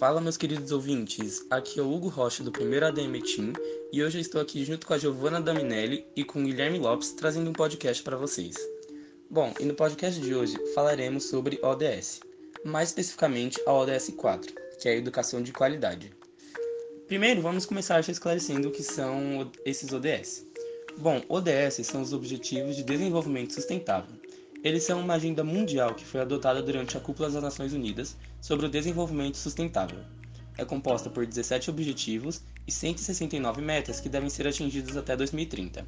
Fala, meus queridos ouvintes. Aqui é o Hugo Rocha do primeiro ADM Team e hoje eu estou aqui junto com a Giovanna Daminelli e com o Guilherme Lopes trazendo um podcast para vocês. Bom, e no podcast de hoje falaremos sobre ODS, mais especificamente a ODS 4, que é a educação de qualidade. Primeiro, vamos começar esclarecendo o que são esses ODS. Bom, ODS são os Objetivos de Desenvolvimento Sustentável eles são uma agenda mundial que foi adotada durante a Cúpula das Nações Unidas sobre o Desenvolvimento Sustentável. É composta por 17 objetivos e 169 metas que devem ser atingidas até 2030.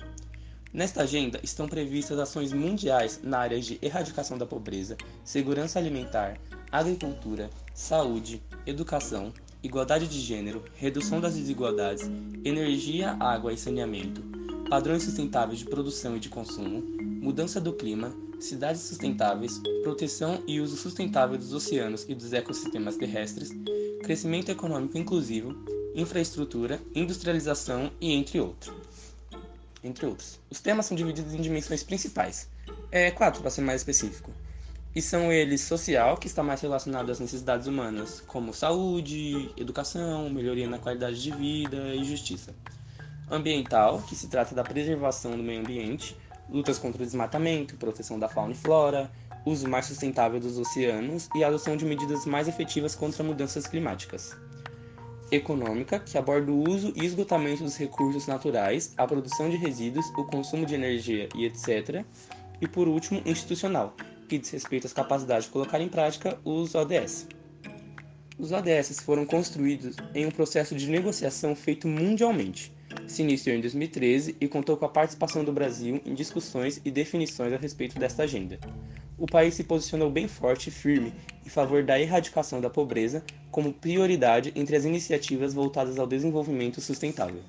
Nesta agenda estão previstas ações mundiais na área de erradicação da pobreza, segurança alimentar, agricultura, saúde, educação, igualdade de gênero, redução das desigualdades, energia, água e saneamento, padrões sustentáveis de produção e de consumo, mudança do clima, cidades sustentáveis, proteção e uso sustentável dos oceanos e dos ecossistemas terrestres, crescimento econômico inclusivo, infraestrutura, industrialização e entre outros. Entre outros. Os temas são divididos em dimensões principais, é, quatro para ser mais específico. E são eles social, que está mais relacionado às necessidades humanas, como saúde, educação, melhoria na qualidade de vida e justiça. Ambiental, que se trata da preservação do meio ambiente, lutas contra o desmatamento, proteção da fauna e flora, uso mais sustentável dos oceanos e adoção de medidas mais efetivas contra mudanças climáticas. Econômica, que aborda o uso e esgotamento dos recursos naturais, a produção de resíduos, o consumo de energia e etc. E por último, institucional, que diz respeito às capacidades de colocar em prática os ODS. Os ODS foram construídos em um processo de negociação feito mundialmente se iniciou em 2013 e contou com a participação do Brasil em discussões e definições a respeito desta agenda. O país se posicionou bem forte e firme em favor da erradicação da pobreza como prioridade entre as iniciativas voltadas ao desenvolvimento sustentável.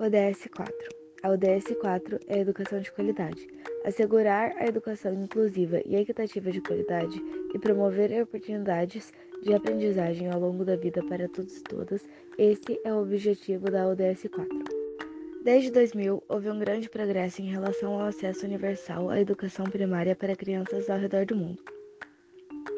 ODS 4. A ODS 4 é a educação de qualidade. Assegurar a educação inclusiva e equitativa de qualidade e promover oportunidades de aprendizagem ao longo da vida para todos e todas, esse é o objetivo da ODS 4. Desde 2000, houve um grande progresso em relação ao acesso universal à educação primária para crianças ao redor do mundo.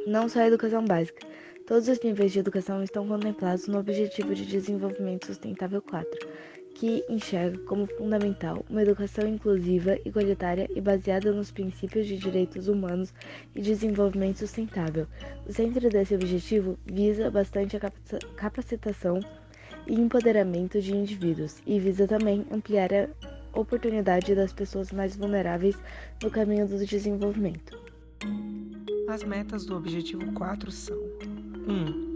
Não só a educação básica, todos os níveis de educação estão contemplados no Objetivo de Desenvolvimento Sustentável 4, que enxerga como fundamental uma educação inclusiva, igualitária e baseada nos princípios de direitos humanos e desenvolvimento sustentável. O centro desse objetivo visa bastante a capacitação e empoderamento de indivíduos e visa também ampliar a oportunidade das pessoas mais vulneráveis no caminho do desenvolvimento. As metas do objetivo 4 são: 1. Um,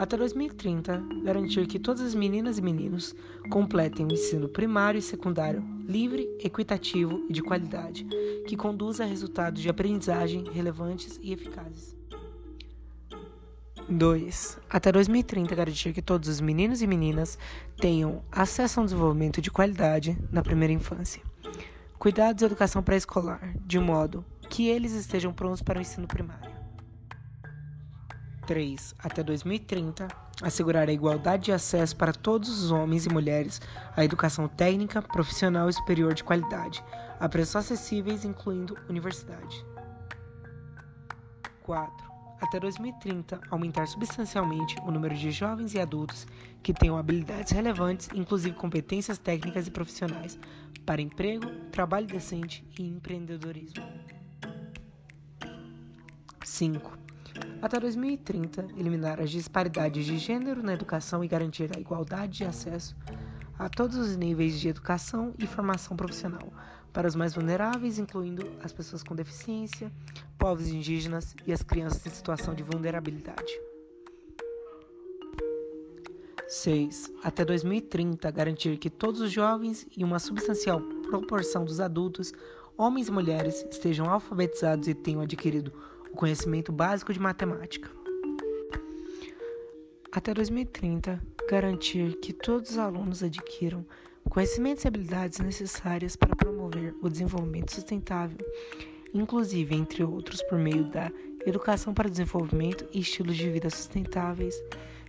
até 2030, garantir que todas as meninas e meninos completem o ensino primário e secundário livre, equitativo e de qualidade, que conduza a resultados de aprendizagem relevantes e eficazes. 2. Até 2030, garantir que todos os meninos e meninas tenham acesso a um desenvolvimento de qualidade na primeira infância. Cuidados e educação pré-escolar, de modo que eles estejam prontos para o ensino primário. 3 até 2030, assegurar a igualdade de acesso para todos os homens e mulheres à educação técnica, profissional e superior de qualidade, a preços acessíveis, incluindo universidade. 4. Até 2030, aumentar substancialmente o número de jovens e adultos que tenham habilidades relevantes, inclusive competências técnicas e profissionais, para emprego, trabalho decente e empreendedorismo. 5 até 2030, eliminar as disparidades de gênero na educação e garantir a igualdade de acesso a todos os níveis de educação e formação profissional para os mais vulneráveis, incluindo as pessoas com deficiência, povos indígenas e as crianças em situação de vulnerabilidade. 6. Até 2030, garantir que todos os jovens e uma substancial proporção dos adultos, homens e mulheres, estejam alfabetizados e tenham adquirido o conhecimento básico de matemática. Até 2030, garantir que todos os alunos adquiram conhecimentos e habilidades necessárias para promover o desenvolvimento sustentável, inclusive, entre outros, por meio da educação para desenvolvimento e estilos de vida sustentáveis,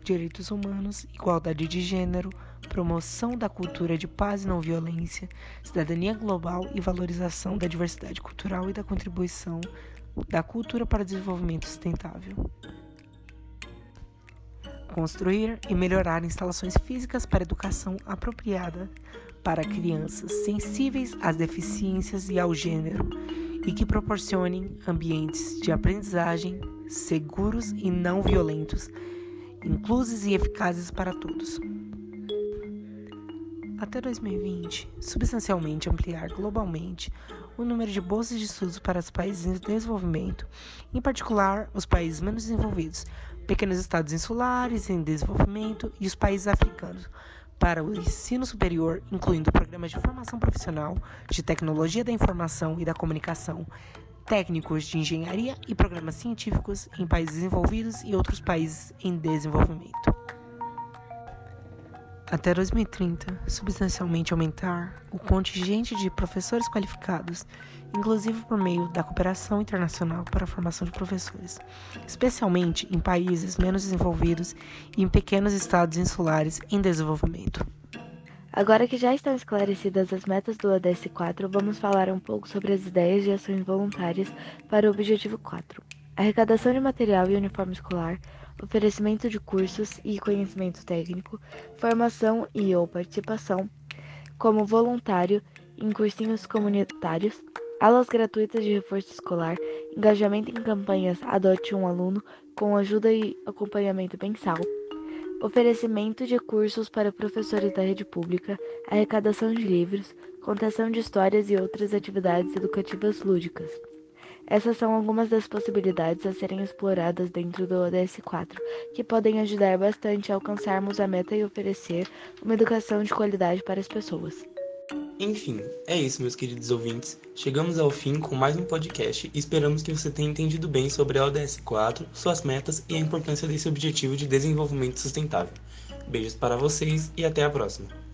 direitos humanos, igualdade de gênero, promoção da cultura de paz e não violência, cidadania global e valorização da diversidade cultural e da contribuição da cultura para desenvolvimento sustentável. construir e melhorar instalações físicas para educação apropriada para crianças sensíveis às deficiências e ao gênero e que proporcionem ambientes de aprendizagem seguros e não violentos, inclusos e eficazes para todos. Até 2020, substancialmente ampliar globalmente o número de bolsas de estudos para os países em desenvolvimento, em particular os países menos desenvolvidos, pequenos estados insulares em desenvolvimento e os países africanos, para o ensino superior, incluindo programas de formação profissional, de tecnologia da informação e da comunicação, técnicos de engenharia e programas científicos em países desenvolvidos e outros países em desenvolvimento até 2030, substancialmente aumentar o contingente de professores qualificados, inclusive por meio da cooperação internacional para a formação de professores, especialmente em países menos desenvolvidos e em pequenos estados insulares em desenvolvimento. Agora que já estão esclarecidas as metas do ODS 4, vamos falar um pouco sobre as ideias de ações voluntárias para o Objetivo 4. Arrecadação de material e uniforme escolar, oferecimento de cursos e conhecimento técnico, formação e ou participação como voluntário em cursinhos comunitários, aulas gratuitas de reforço escolar, engajamento em campanhas Adote um Aluno com ajuda e acompanhamento mensal, oferecimento de cursos para professores da rede pública, arrecadação de livros, contação de histórias e outras atividades educativas lúdicas. Essas são algumas das possibilidades a serem exploradas dentro do ODS 4, que podem ajudar bastante a alcançarmos a meta e oferecer uma educação de qualidade para as pessoas. Enfim, é isso, meus queridos ouvintes. Chegamos ao fim com mais um podcast e esperamos que você tenha entendido bem sobre a ODS 4, suas metas e a importância desse objetivo de desenvolvimento sustentável. Beijos para vocês e até a próxima!